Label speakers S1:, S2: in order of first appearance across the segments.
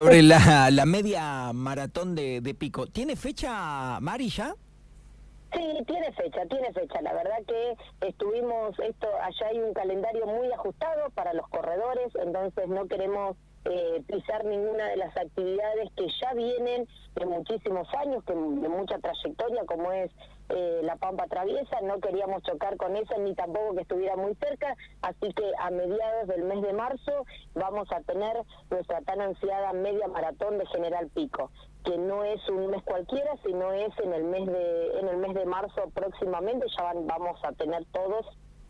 S1: Sobre la, la media maratón de, de Pico, ¿tiene fecha, Mari, ya?
S2: Sí, tiene fecha, tiene fecha. La verdad que estuvimos, esto, allá hay un calendario muy ajustado para los corredores, entonces no queremos eh, pisar ninguna de las actividades que ya vienen de muchísimos años, que de mucha trayectoria, como es eh, la Pampa Traviesa, no queríamos chocar con eso ni tampoco que estuviera muy cerca, así que a mediados del mes de marzo vamos a tener nuestra tan ansiada media maratón de General Pico que no es un mes cualquiera, sino es en el mes de en el mes de marzo próximamente. Ya vamos a tener todos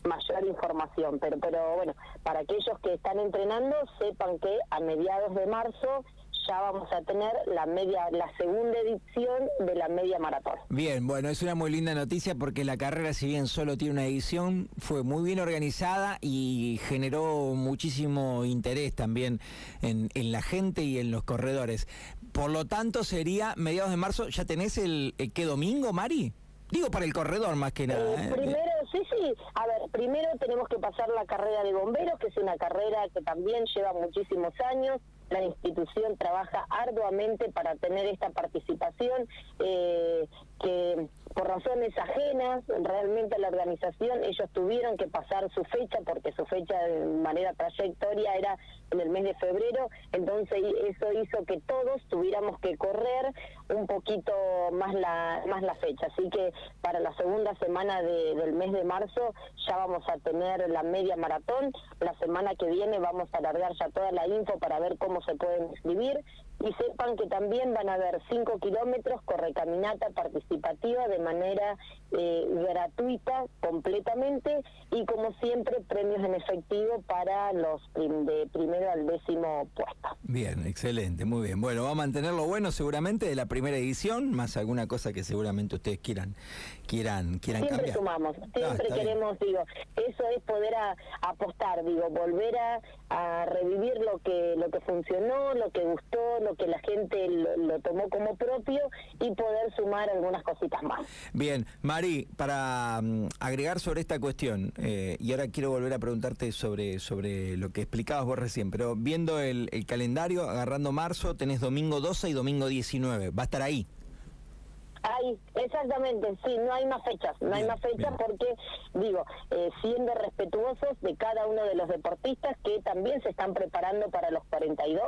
S2: mayor información, pero pero bueno, para aquellos que están entrenando sepan que a mediados de marzo ya vamos a tener la media la segunda edición de la media maratón.
S1: Bien, bueno, es una muy linda noticia porque la carrera si bien solo tiene una edición, fue muy bien organizada y generó muchísimo interés también en, en la gente y en los corredores. Por lo tanto, sería mediados de marzo, ¿ya tenés el, el qué domingo, Mari? Digo para el corredor más que nada.
S2: Eh,
S1: ¿eh?
S2: primero, sí, sí. A ver, primero tenemos que pasar la carrera de bomberos, que es una carrera que también lleva muchísimos años. La institución trabaja arduamente para tener esta participación, eh, que por razones ajenas realmente a la organización, ellos tuvieron que pasar su fecha, porque su fecha de manera trayectoria era en el mes de febrero, entonces eso hizo que todos tuviéramos que correr un poquito más la, más la fecha. Así que para la segunda semana de, del mes de marzo ya vamos a tener la media maratón, la semana que viene vamos a alargar ya toda la info para ver cómo se pueden inscribir y sepan que también van a haber 5 kilómetros correcaminata participativa de manera eh, gratuita completamente y como siempre premios en efectivo para los prim de primero al décimo puesto.
S1: Bien, excelente, muy bien. Bueno, va a mantenerlo bueno seguramente de la primera edición, más alguna cosa que seguramente ustedes quieran quieran quieran
S2: siempre
S1: cambiar.
S2: sumamos, siempre
S1: está
S2: queremos, digo, eso es poder a, apostar, digo, volver a, a revivir lo que lo que funcionó, lo que gustó, lo que la gente lo, tomó como propio y poder sumar algunas cositas más.
S1: Bien, Mari, para mm, agregar sobre esta cuestión, eh, y ahora quiero volver a preguntarte sobre, sobre lo que explicabas vos recién, pero viendo el, el calendario, agarrando marzo, tenés domingo 12 y domingo 19, va a estar ahí.
S2: Ahí, exactamente, sí, no hay más fechas, no hay más fechas
S1: bien.
S2: porque, digo, eh, siendo respetuosos de cada uno de los deportistas que también se están preparando para los 42,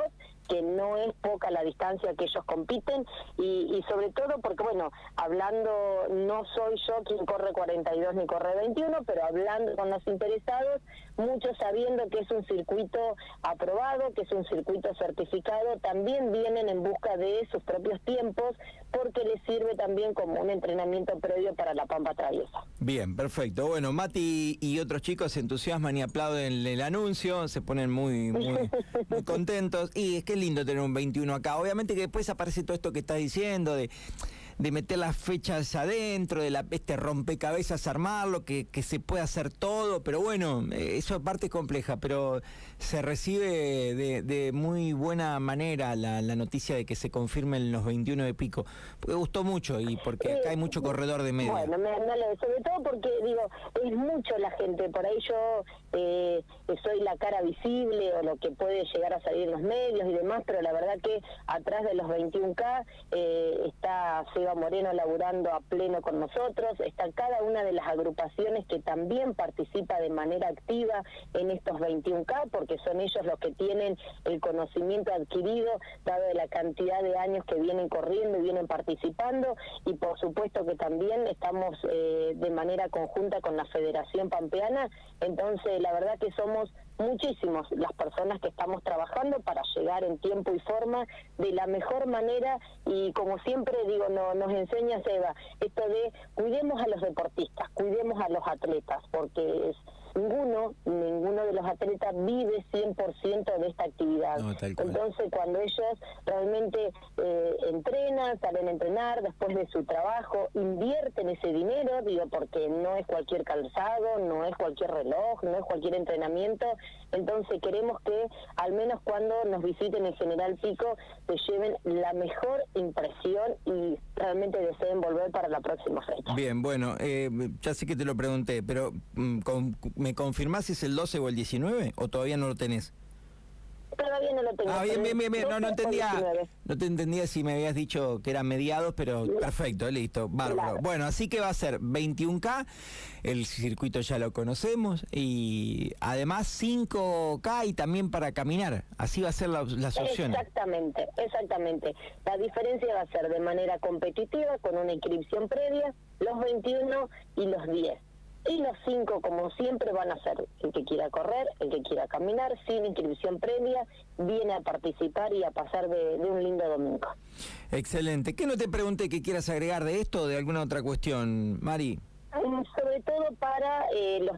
S2: que no es poca la distancia que ellos compiten y, y sobre todo porque, bueno, hablando, no soy yo quien corre 42 ni corre 21, pero hablando con los interesados, muchos sabiendo que es un circuito aprobado, que es un circuito certificado, también vienen en busca de sus propios tiempos porque les sirve también como un entrenamiento previo para la pampa traviesa.
S1: Bien, perfecto. Bueno, Mati y otros chicos se entusiasman y aplauden el anuncio, se ponen muy, muy, muy contentos. Y es que es lindo tener un 21 acá. Obviamente que después aparece todo esto que estás diciendo de, de meter las fechas adentro, de la este rompecabezas armarlo, que, que se puede hacer todo, pero bueno, eh, eso es parte compleja, pero se recibe de, de muy buena manera la, la noticia de que se confirmen los 21 de pico. Porque gustó mucho y porque acá hay mucho corredor de medio.
S2: Bueno, me, me sobre todo porque, digo, es mucho la gente, por ahí yo eh, soy la cara visible o lo que puede llegar a salir en los medios y demás, pero la verdad que atrás de los 21K eh, está Seba Moreno laburando a pleno con nosotros, está cada una de las agrupaciones que también participa de manera activa en estos 21K, porque son ellos los que tienen el conocimiento adquirido, dado la cantidad de años que vienen corriendo y vienen participando, y por supuesto que también estamos eh, de manera conjunta con la Federación Pampeana, entonces la verdad que somos muchísimos las personas que estamos trabajando para llegar en tiempo y forma de la mejor manera y como siempre digo, no, nos enseña Seba, esto de cuidemos a los deportistas, cuidemos a los atletas, porque es, ninguno, ninguno de los atletas vive 100% de esta actividad.
S1: No.
S2: Entonces cuando ellos realmente eh, entrenan, salen a entrenar después de su trabajo, invierten ese dinero, digo, porque no es cualquier calzado, no es cualquier reloj, no es cualquier entrenamiento, entonces queremos que al menos cuando nos visiten en General Pico se lleven la mejor impresión y realmente deseen volver para la próxima fecha.
S1: Bien, bueno, eh, ya sé que te lo pregunté, pero mm, con- ¿me confirmás si es el 12 o el 19 o todavía no lo tenés?
S2: Todavía no lo tengo.
S1: Ah, bien, bien, bien, bien. No, no entendía. No te entendía si me habías dicho que eran mediados, pero perfecto, listo, bárbaro. Bueno, así que va a ser 21K, el circuito ya lo conocemos, y además 5K y también para caminar. Así va a ser la, las opciones.
S2: Exactamente, exactamente. La diferencia va a ser de manera competitiva, con una inscripción previa, los 21 y los 10. Y los cinco, como siempre, van a ser el que quiera correr, el que quiera caminar, sin inscripción previa, viene a participar y a pasar de, un lindo domingo.
S1: Excelente. ¿Qué no te pregunté que quieras agregar de esto o de alguna otra cuestión, Mari?
S2: Sobre todo para eh, los